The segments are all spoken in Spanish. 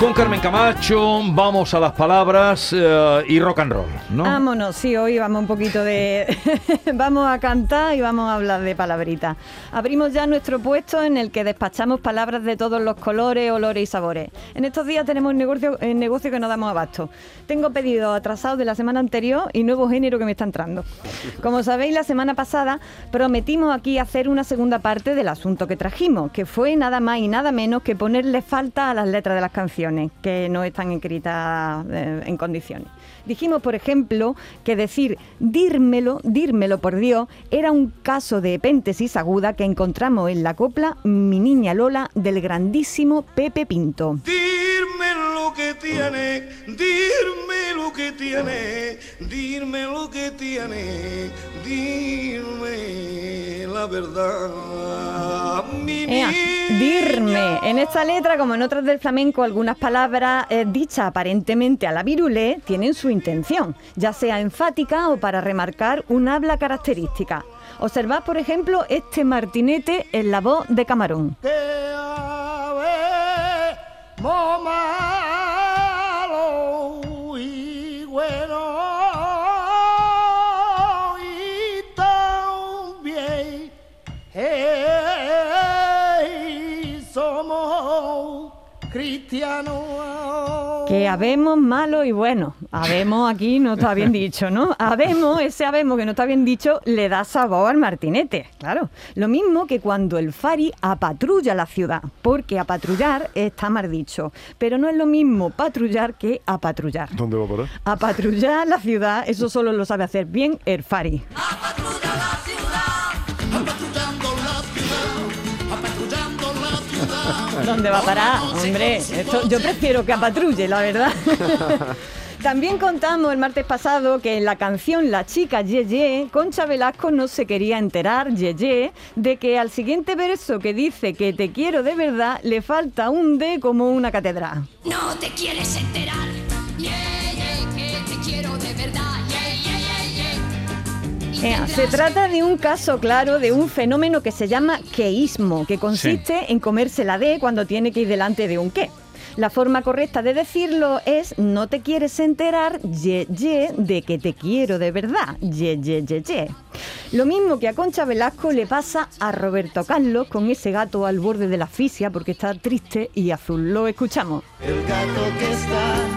Con Carmen Camacho vamos a las palabras eh, y rock and roll, ¿no? Vámonos, sí, hoy vamos un poquito de... vamos a cantar y vamos a hablar de palabritas. Abrimos ya nuestro puesto en el que despachamos palabras de todos los colores, olores y sabores. En estos días tenemos un negocio, un negocio que no damos abasto. Tengo pedidos atrasados de la semana anterior y nuevo género que me está entrando. Como sabéis, la semana pasada prometimos aquí hacer una segunda parte del asunto que trajimos, que fue nada más y nada menos que ponerle falta a las letras de las canciones que no están escritas eh, en condiciones. Dijimos, por ejemplo, que decir dírmelo, dírmelo por Dios, era un caso de epéntesis aguda que encontramos en la copla Mi Niña Lola del grandísimo Pepe Pinto. Lo que tiene, dime lo que tiene, dime lo que tiene, dime la verdad. Mi Ea, dirme. En esta letra, como en otras del flamenco, algunas palabras eh, dichas aparentemente a la virulé tienen su intención, ya sea enfática o para remarcar un habla característica. Observad, por ejemplo, este martinete en la voz de Camarón. Que habemos malo y bueno. Habemos aquí no está bien dicho, ¿no? Habemos, ese habemos que no está bien dicho, le da sabor al martinete. Claro. Lo mismo que cuando el Fari apatrulla la ciudad. Porque apatrullar está mal dicho. Pero no es lo mismo patrullar que apatrullar. ¿Dónde va a parar? Apatrullar la ciudad, eso solo lo sabe hacer bien el Fari. ¿Dónde va a parar? Hombre, esto, yo prefiero que apatrulle, la verdad. También contamos el martes pasado que en la canción La chica Yeye, Concha Velasco no se quería enterar, Yeye, de que al siguiente verso que dice que te quiero de verdad le falta un D como una catedral. No te quieres enterar. Ea, se trata de un caso claro de un fenómeno que se llama queísmo, que consiste en comerse la D cuando tiene que ir delante de un qué. La forma correcta de decirlo es no te quieres enterar, ye, ye, de que te quiero de verdad, ye, ye, ye, ye. Lo mismo que a Concha Velasco le pasa a Roberto Carlos con ese gato al borde de la asfixia porque está triste y azul. Lo escuchamos. El gato que está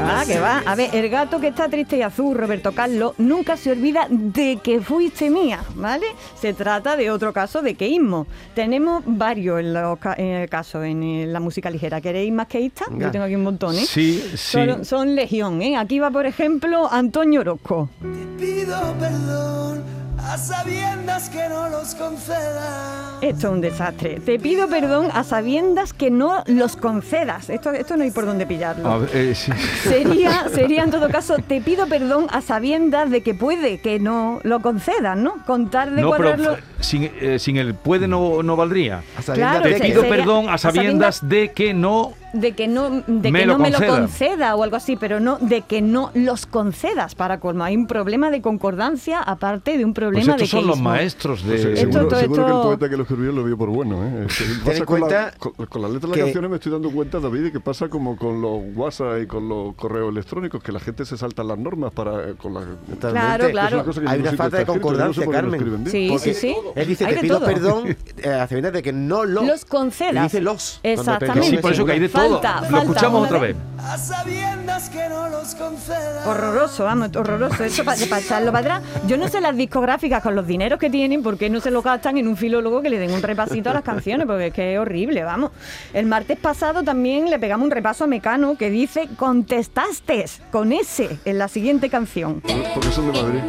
Que va, que va. A ver, el gato que está triste y azul, Roberto Carlos, nunca se olvida de que fuiste mía, ¿vale? Se trata de otro caso de queísmo. Tenemos varios en los ca- en el caso, en la música ligera. ¿Queréis más queístas? Yo tengo aquí un montón, ¿eh? Sí, sí. Son, son legión, ¿eh? Aquí va, por ejemplo, Antonio Orozco. Te pido perdón a sabiendas que no los conceda. Esto es un desastre. Te pido perdón a sabiendas que no los concedas. Esto, esto no hay por dónde pillarlo. A ver, eh, sí. Sería, sería en todo caso, te pido perdón a sabiendas de que puede que no lo concedan, ¿no? Contar de No, cuadrarlo. eh, sin, eh, sin el puede no, no valdría. A Claro, Te se- pido sería- perdón a sabiendas- de que no de que no, de Me que lo no me lo conceda. o algo así, pero no de que no los concedas para colmo. Hay un problema de concordancia aparte de un Pues problema estos de son los maestros de... Pues, eh, Esto- seguro esto- que el poeta que lo escribió lo vio por bueno. ¿eh? Es que pasa en con, la, cuenta con, con la letra de las canciones me estoy dando cuenta, David, de que pasa como con los WhatsApp y con los correos electrónicos, que la gente se salta las normas para eh, con la. Claro, claro. una cosa que en Hay una falta de no sé concordancia, Carmen. Sí, Porque sí, sí. Él dice, Hay te pido todo. perdón eh, a sabiendas de que no lo... Los concedas. Y dice los. Exactamente. Sí, por eso que hay de todo. Falta, Lo falta escuchamos otra vez. A sabiendas que no los conceda. Horroroso, vamos, horroroso. Eso para echarlo para atrás. Yo no sé las discográficas con los dineros que tienen, por qué no se lo gastan en un filólogo que le den un repasito a las canciones, porque es que es horrible, vamos. El martes pasado también le pegamos un repaso a Mecano que dice contestaste con ese en la siguiente canción. Porque son de Madrid.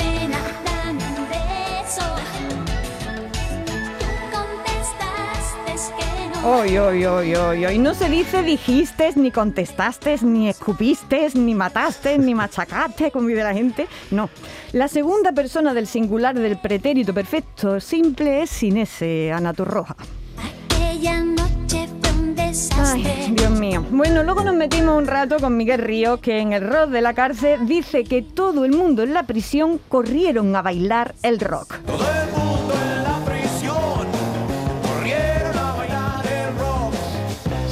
Hoy, hoy, hoy, hoy, hoy. No se dice dijiste, ni contestaste, ni escupiste, ni mataste, ni machacaste, como dice la gente. No. La segunda persona del singular del pretérito perfecto simple es sin ese, Ana Torroja. Aquella noche fue un desastre. Ay, Dios mío. Bueno, luego nos metimos un rato con Miguel Ríos, que en el rock de la cárcel dice que todo el mundo en la prisión corrieron a bailar el rock.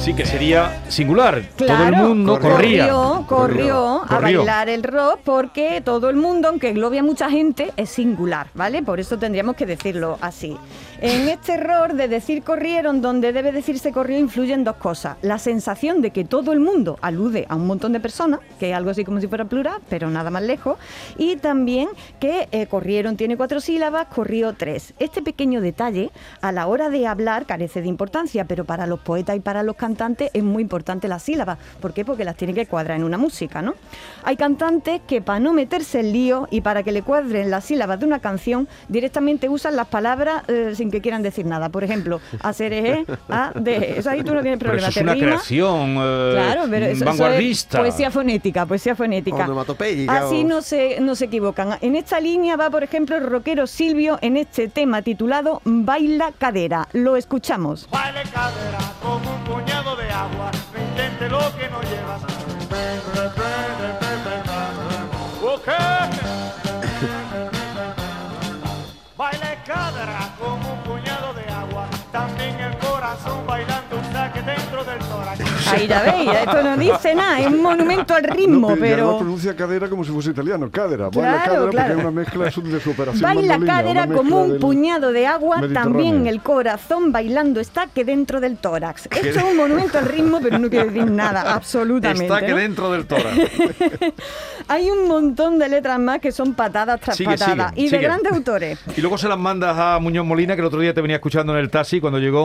Sí, que sería singular. Claro, Todo el mundo corría. corrió, corrió a Corrió. bailar el rock porque todo el mundo, aunque englobe a mucha gente, es singular, ¿vale? Por eso tendríamos que decirlo así. En este error de decir corrieron, donde debe decirse corrió, influyen dos cosas. La sensación de que todo el mundo alude a un montón de personas, que es algo así como si fuera plural, pero nada más lejos, y también que eh, corrieron tiene cuatro sílabas, corrió tres. Este pequeño detalle, a la hora de hablar, carece de importancia, pero para los poetas y para los cantantes es muy importante las sílabas. ¿Por qué? Porque las tienen que cuadrar en una música, ¿no? Hay cantantes que para no meterse en lío y para que le cuadren las sílabas de una canción, directamente usan las palabras eh, sin que quieran decir nada. Por ejemplo, hacer eje, a, de. Eso ahí tú no tienes Pero problema. eso es una rima. creación eh, Claro, pero eso, eso es vanguardista. poesía fonética, poesía fonética. Así no se, no se equivocan. En esta línea va, por ejemplo, el rockero Silvio en este tema titulado Baila Cadera. Lo escuchamos. Baile cadera como un agua, no intente lo que no llevas. Ok. Baile cadera como un puñado de agua, también el corazón bailando un saque tórax. Ahí ya veis, esto no dice nada, es un monumento al ritmo, No, pero... pero... pronuncia cadera como si fuese italiano, cadera. Claro, Baila cadera claro. porque es una mezcla de su, operación Baila cadera como un puñado de agua, también el corazón bailando está que dentro del tórax. Esto es un monumento al ritmo, pero no quiere decir nada, absolutamente. Está que ¿no? dentro del tórax. Hay un montón de letras más que son patadas tras Sigue, patadas. sigue, y de grandes autores. Y luego se las mandas a Muñoz Molina, que el otro día te venía escuchando en el taxi. Cuando llegó,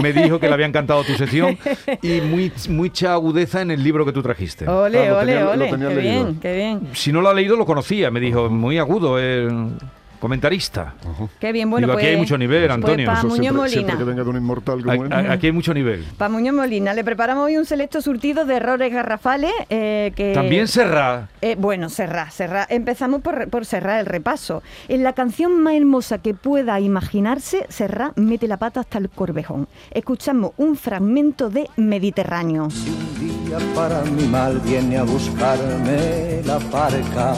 me dijo que le había encantado tu sección y muy, mucha agudeza en el libro que tú trajiste. Ole, Ah, ole, tenía- ole. Qué leído. bien, qué bien. Si no lo ha leído, lo conocía. Me dijo, muy agudo, el comentarista. Qué bien, bueno, Digo, pues. aquí hay mucho nivel, Antonio. Pues para Muñoz siempre, siempre Molina. que venga de un inmortal como él. A- a- Aquí hay mucho nivel. Para Muñoz Molina le preparamos hoy un selecto surtido de errores garrafales eh, que... También Serra. Eh, bueno, Serra, Serra. Empezamos por, por Serra el repaso. En la canción más hermosa que pueda imaginarse, Serra mete la pata hasta el corvejón. Escuchamos un fragmento de Mediterráneo. Si un día para mi mal viene a buscarme la parca,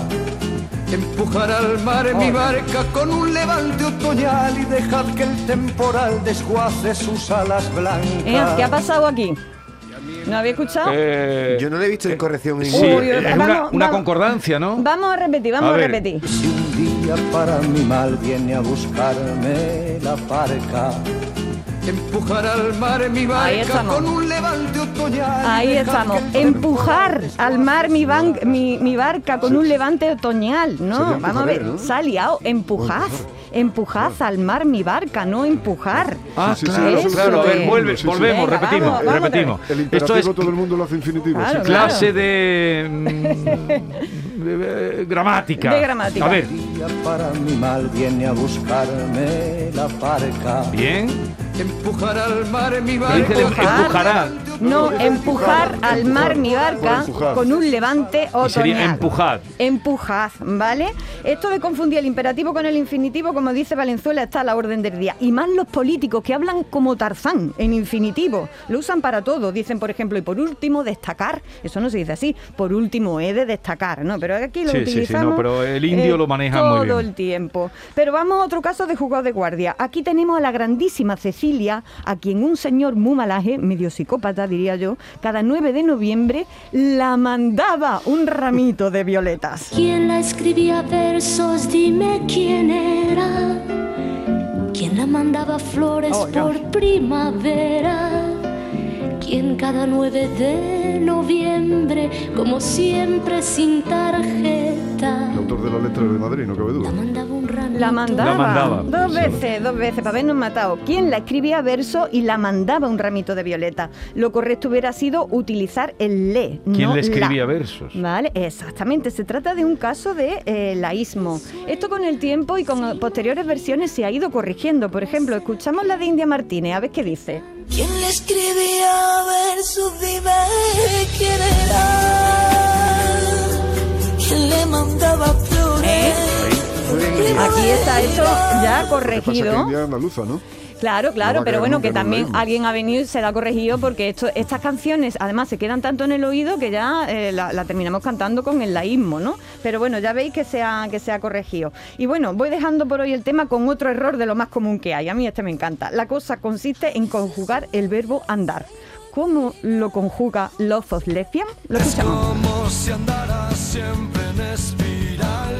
empujar al mar en mi barca con un levante otoñal y dejar que el temporal desguace sus alas blancas. Eh, ¿Qué ha pasado aquí? ¿No había escuchado? Eh, Yo no le he visto en corrección sí, ninguna. Uy, es vamos, una, vamos. una concordancia, ¿no? Vamos a repetir, vamos A a, repetir. Si un día para mi mal viene a buscarme la parca, empujar al mar mi Ahí barca estamos. con un levante otoñal. Ahí estamos. Empujar al mar mi, ban- mi, mi barca con un levante otoñal. No, vamos a ver. ¿no? Se ha liado. Empujad. Empujad al mar mi barca, no empujar. Ah, Sí, sí, claro, eso claro. A ver, vuelve, Sí, sí. volvemos, Venga, repetimos, vamos, vamos repetimos. El Esto es todo el mundo lo hace infinitivo. Claro, sí. clase de, mm, de- de gramática. De gramática. A ver, día para mi mal viene a buscarme la parca. bien. Empujar al mar en mi barca. empujará. No, empujar al mar mi barca con un levante otoñal. sería empujad. Empujad, ¿vale? Esto de confundir el imperativo con el infinitivo, como dice Valenzuela, está a la orden del día. Y más los políticos que hablan como Tarzán, en infinitivo. Lo usan para todo. Dicen, por ejemplo, y por último, destacar. Eso no se dice así. Por último, he de destacar, ¿no? Pero aquí lo Sí, sí, sí, utilizamos. no, pero el indio lo maneja muy todo bien. el tiempo. Pero vamos a otro caso de juzgado de guardia. Aquí tenemos a la grandísima Cecilia, a quien un señor muy malaje, medio psicópata diría yo, cada 9 de noviembre la mandaba un ramito de violetas. ¿Quién la escribía versos? Dime quién era. ¿Quién la mandaba flores Oh, por primavera? ¿Quién cada 9 de noviembre, como siempre sin tarjeta, autor de la letra es de Madrid, no cabe duda. la mandaba? La mandaba. La mandaba. Dos veces, dos veces, para habernos matado. ¿Quién la escribía verso y la mandaba un ramito de violeta? Lo correcto hubiera sido utilizar el le. ¿Quién no le escribía la. versos? Vale, exactamente. Se trata de un caso de eh, laísmo. Esto con el tiempo y con posteriores versiones se ha ido corrigiendo. Por ejemplo, escuchamos la de India Martínez, a ver qué dice. ¿Quién le escribía versos? Dime quién era. Está esto ya que corregido. Claro, claro, pero bueno, que también alguien ha venido y se la ha corregido porque esto, estas canciones además se quedan tanto en el oído que ya eh, la, la terminamos cantando con el laísmo, ¿no? Pero bueno, ya veis que se, ha, que se ha corregido. Y bueno, voy dejando por hoy el tema con otro error de lo más común que hay. A mí este me encanta. La cosa consiste en conjugar el verbo andar. cómo lo conjuga Love of Lesbian? Lo escuchamos. Como si andara siempre en espiral.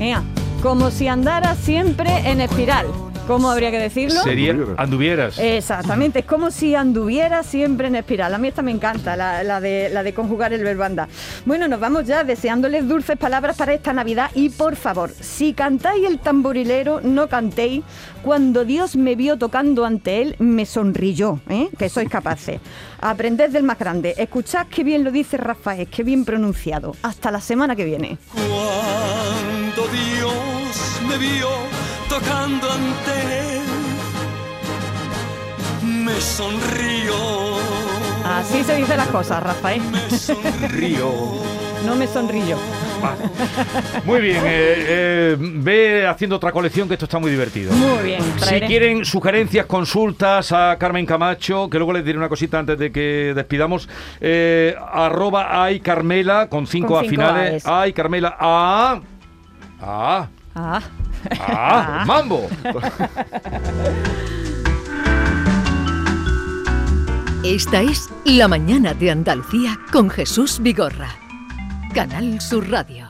Ea, como si andara siempre en espiral. ¿Cómo habría que decirlo? Sería Anduvieras. Exactamente, es como si anduviera siempre en espiral. A mí esta me encanta, la, la de, la de conjugar el verbo andar. Bueno, nos vamos ya deseándoles dulces palabras para esta Navidad y por favor, si cantáis el tamborilero, no cantéis. Cuando Dios me vio tocando ante él, me sonrió, ¿eh? que sois capaces. Aprended del más grande. Escuchad qué bien lo dice Rafael, qué bien pronunciado. Hasta la semana que viene. Cuando Dios me vio tocando ante él, me sonrió. Así se dicen las cosas, Rafael. Me sonrió. No me sonrió. Muy bien, eh, eh, ve haciendo otra colección que esto está muy divertido. Muy bien, Si quieren sugerencias, consultas a Carmen Camacho, que luego les diré una cosita antes de que despidamos, eh, arroba ay Carmela con cinco Con a finales. A's. Ay Carmela a a Ah. a mambo. Esta es La mañana de Andalucía con Jesús Vigorra. Canal Sur Radio.